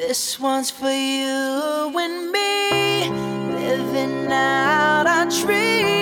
This one's for you and me, living out our dreams.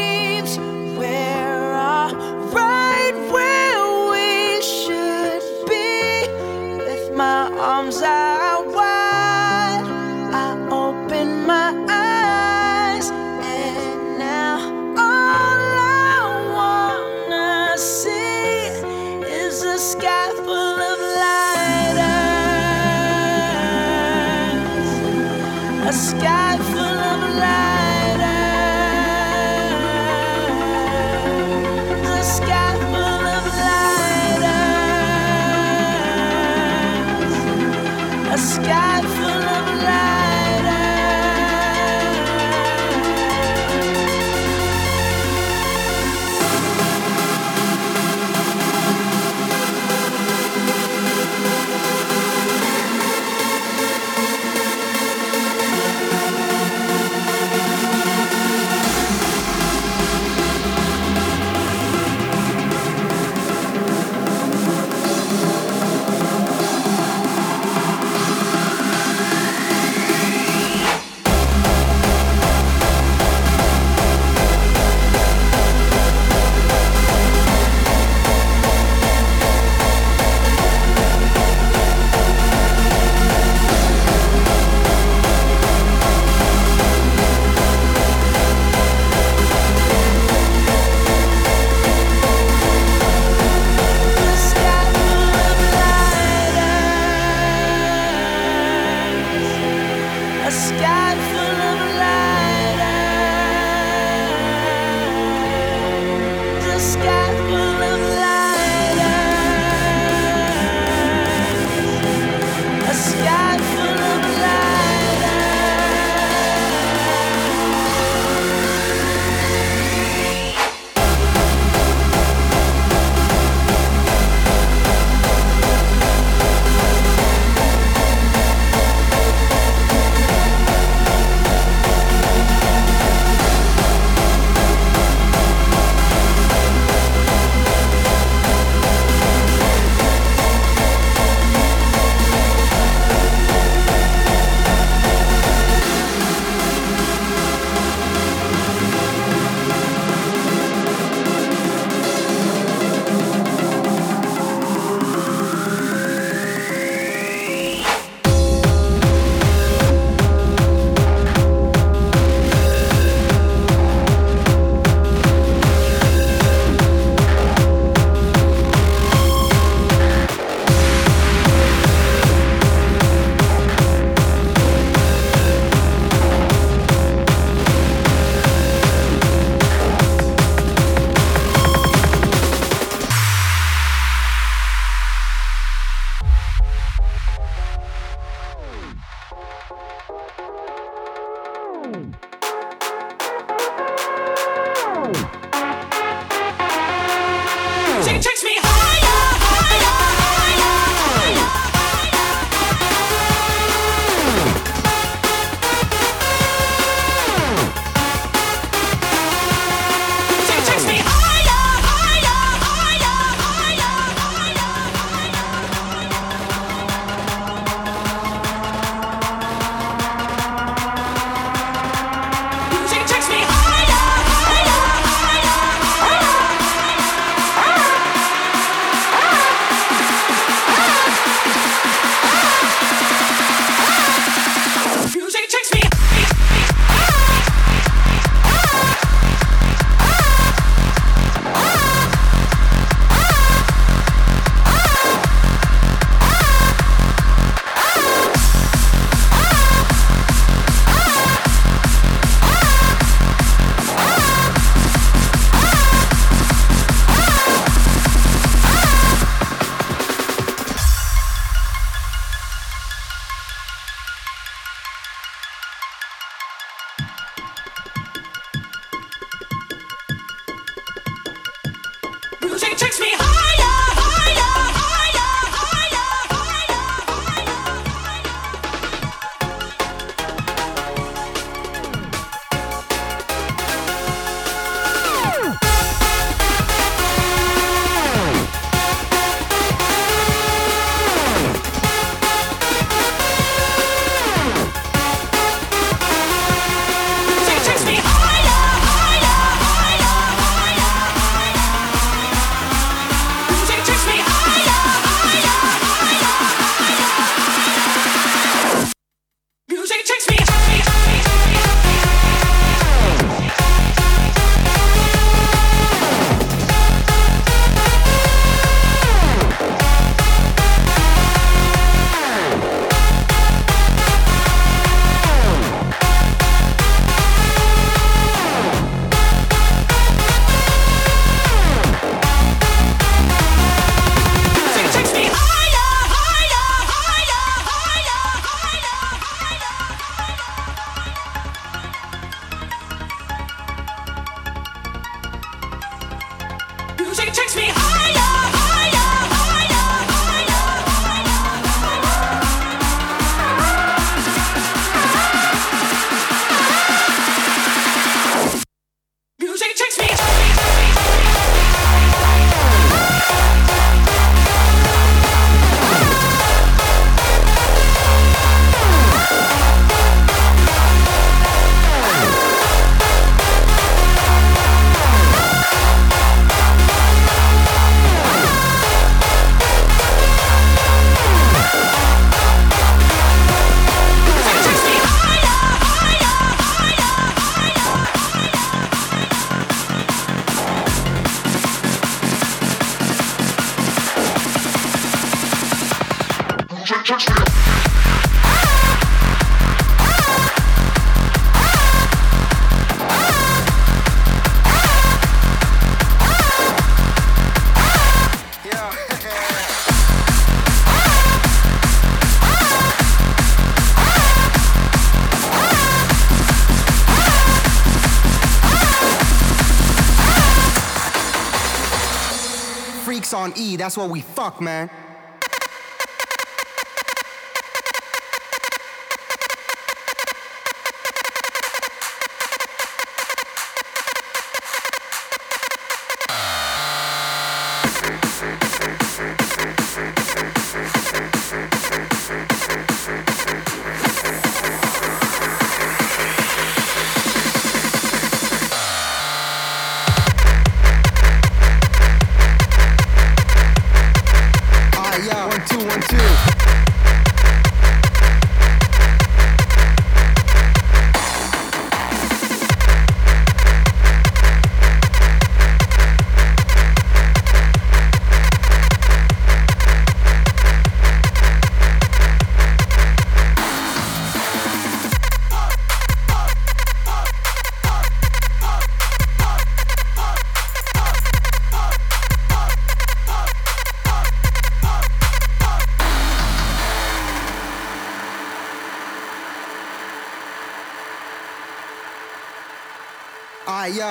That's what we fuck, man.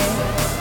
Yeah.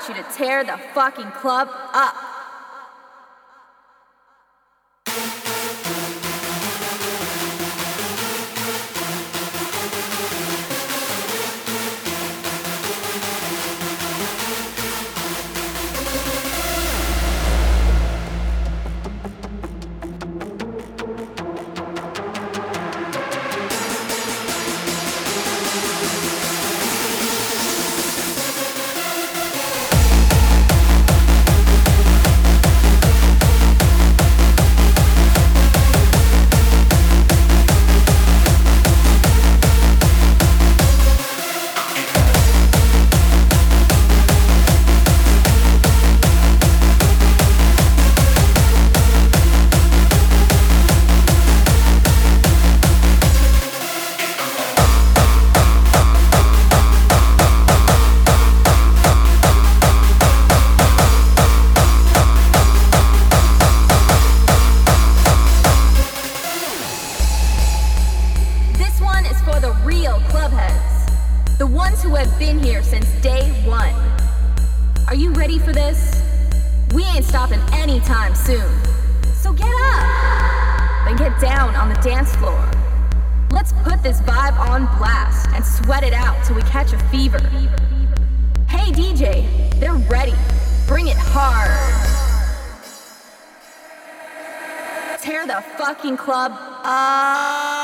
want you to tear the fucking club up. hard. Tear the fucking club up.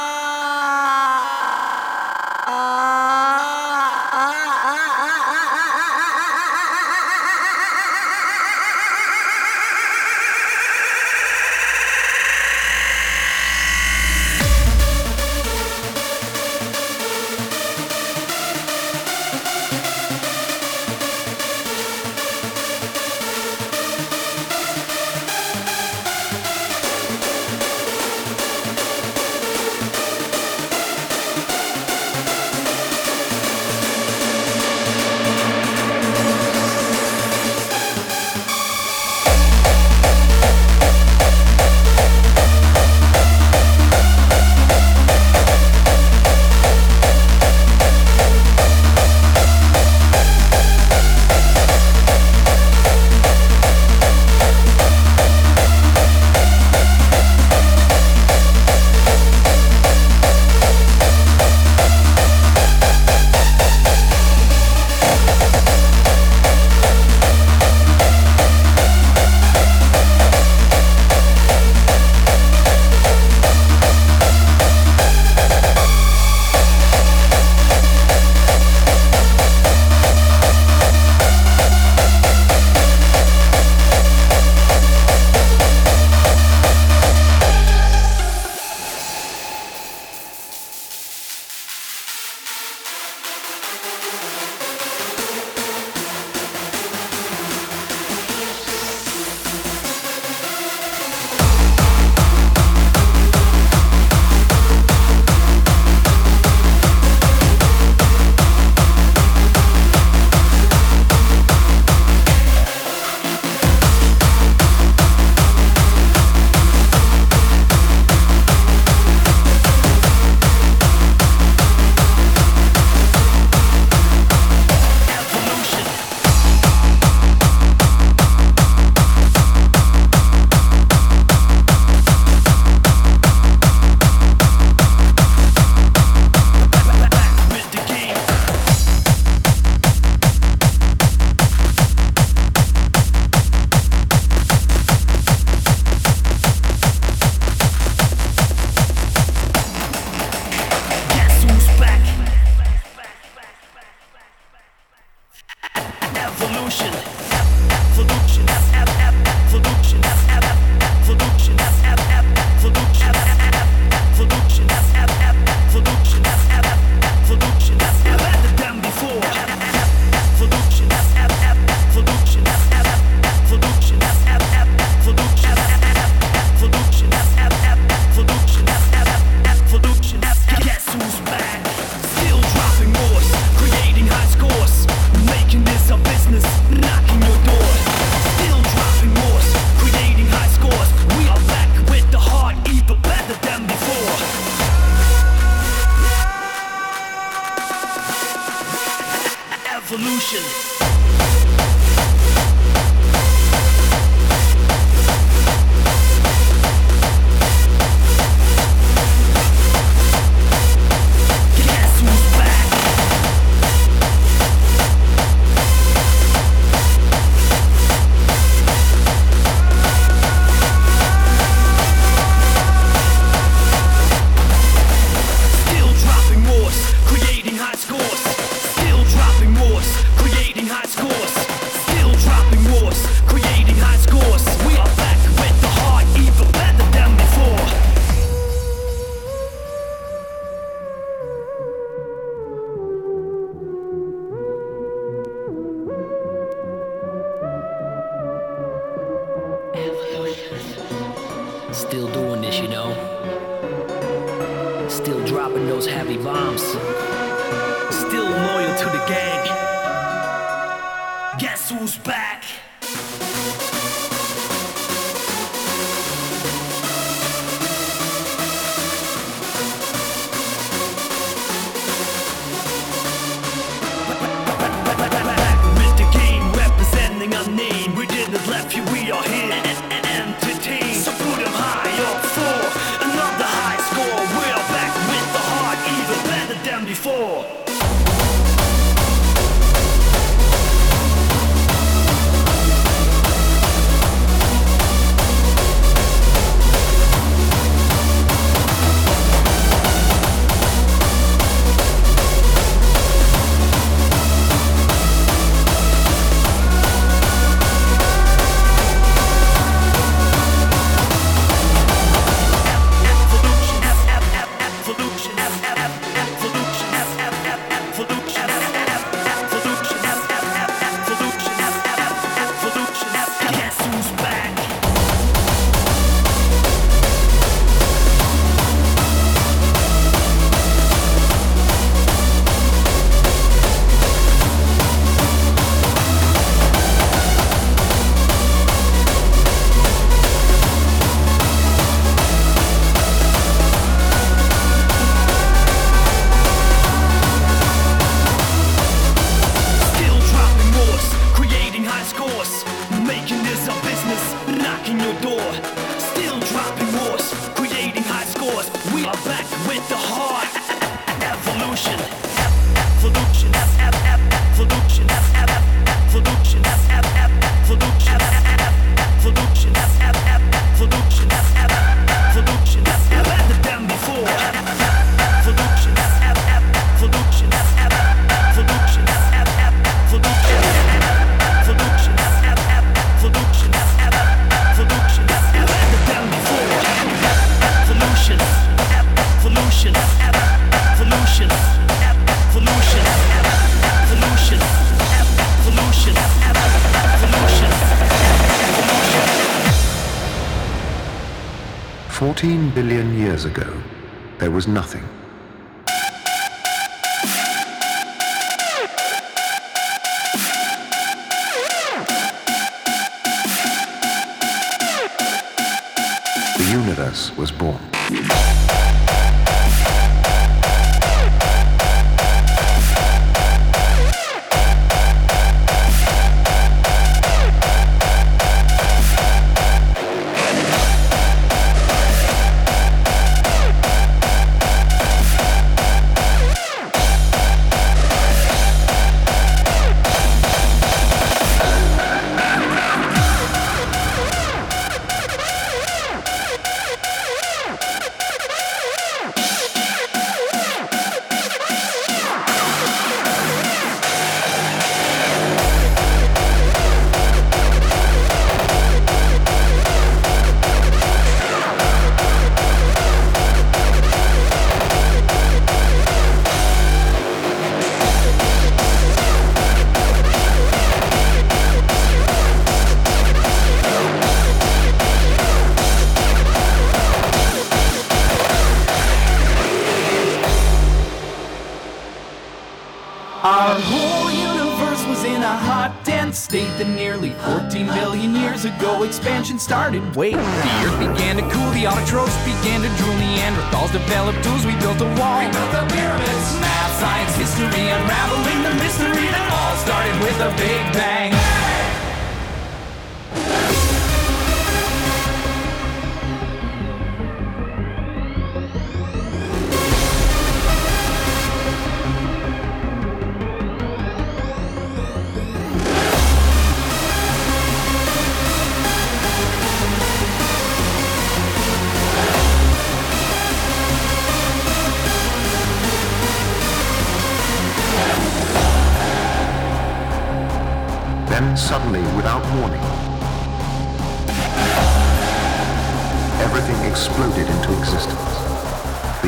ago, expansion started. Wait, the earth began to cool, the autotrophs began to drool, Neanderthals developed tools, we built a wall. We built the pyramids, math, science, history, unraveling the mystery that all started with a big bang.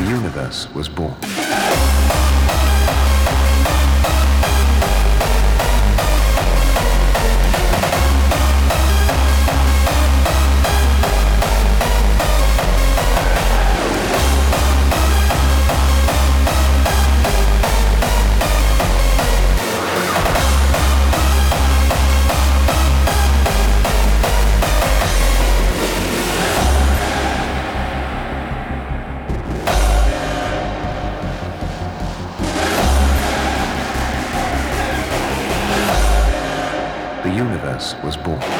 universe was born. Was born.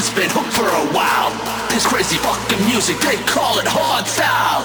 has been hooked for a while. This crazy fucking music, they call it hardstyle.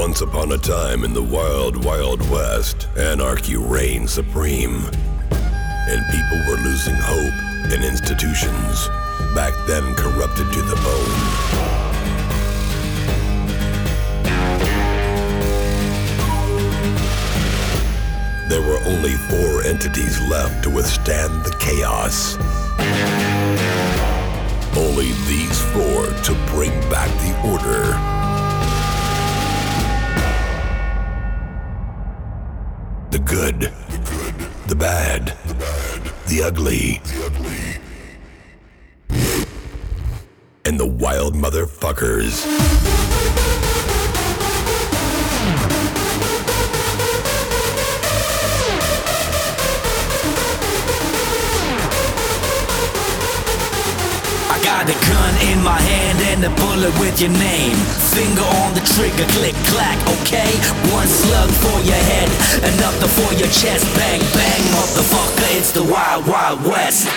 Once upon a time in the wild, wild west, anarchy reigned supreme. And people were losing hope in institutions, back then corrupted to the bone. There were only four entities left to withstand the chaos. Only these four to bring back the order. good, the bad, the ugly, and the wild motherfuckers. My hand and a bullet with your name. Finger on the trigger, click clack, okay? One slug for your head, another for your chest. Bang bang, motherfucker, it's the wild wild west.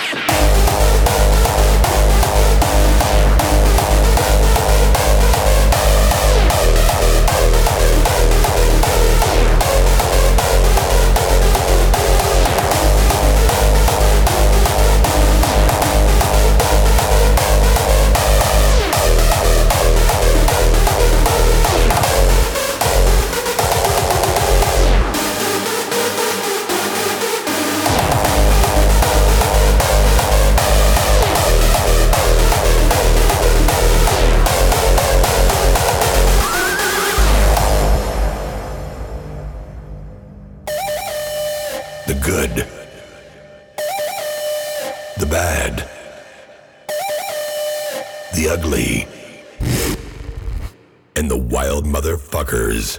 The ugly. And the wild motherfuckers.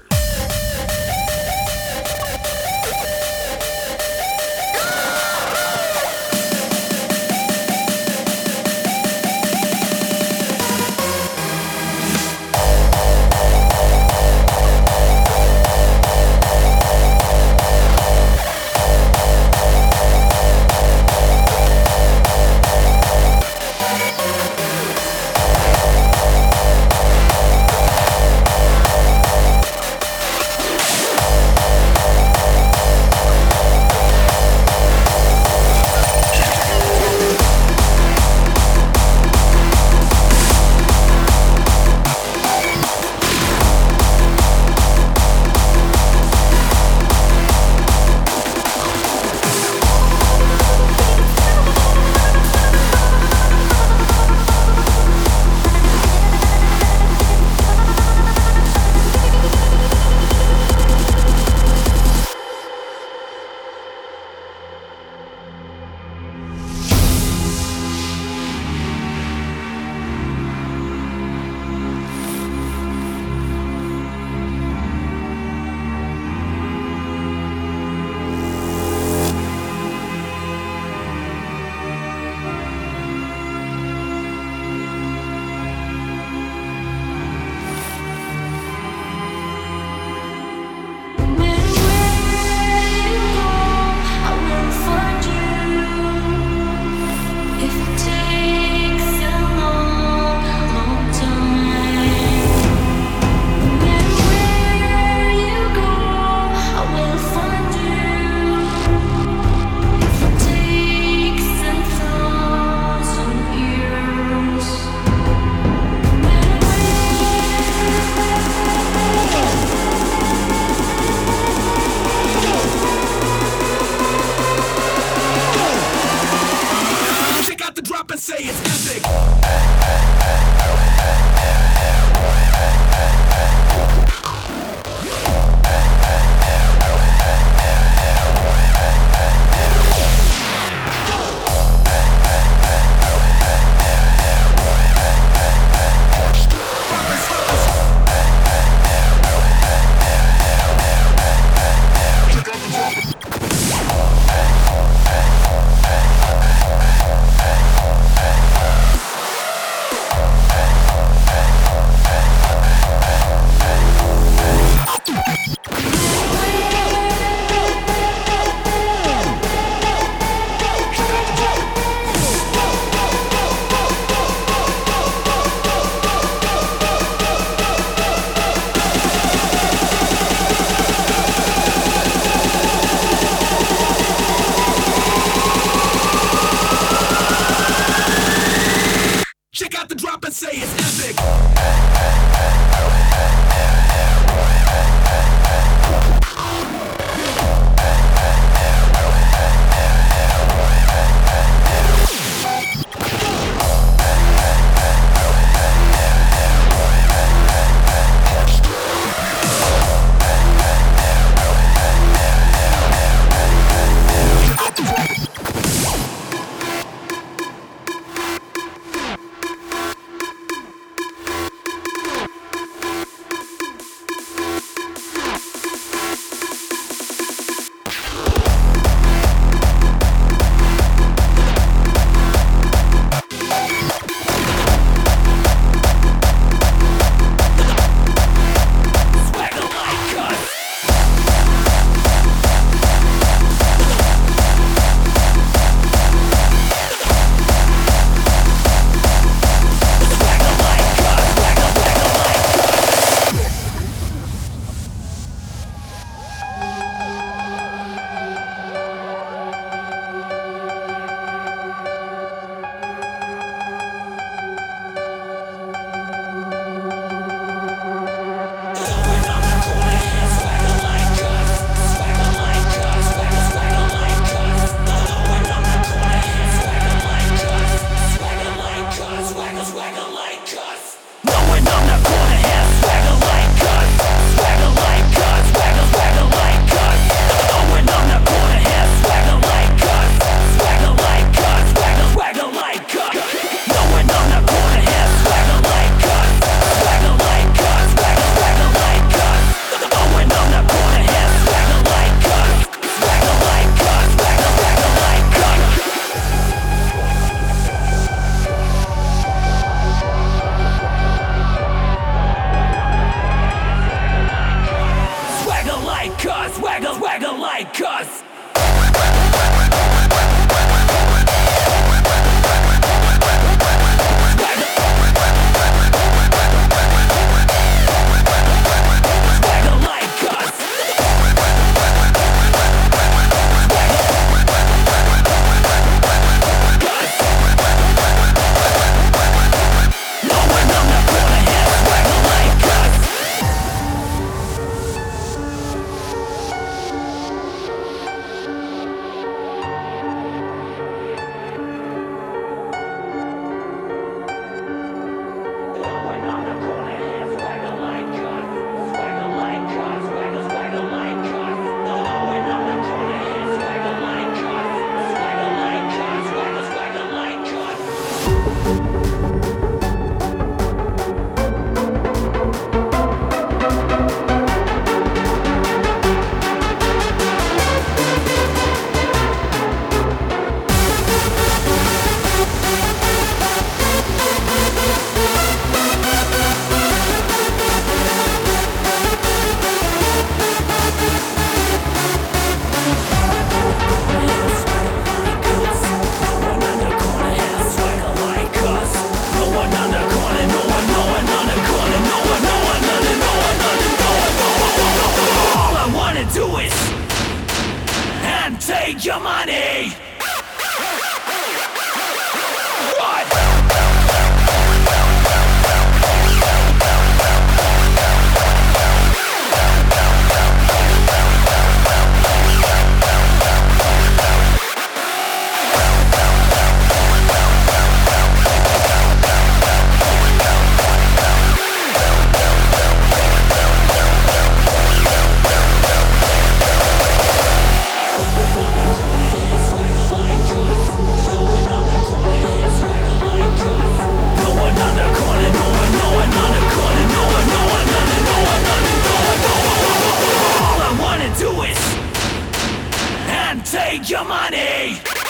take your money!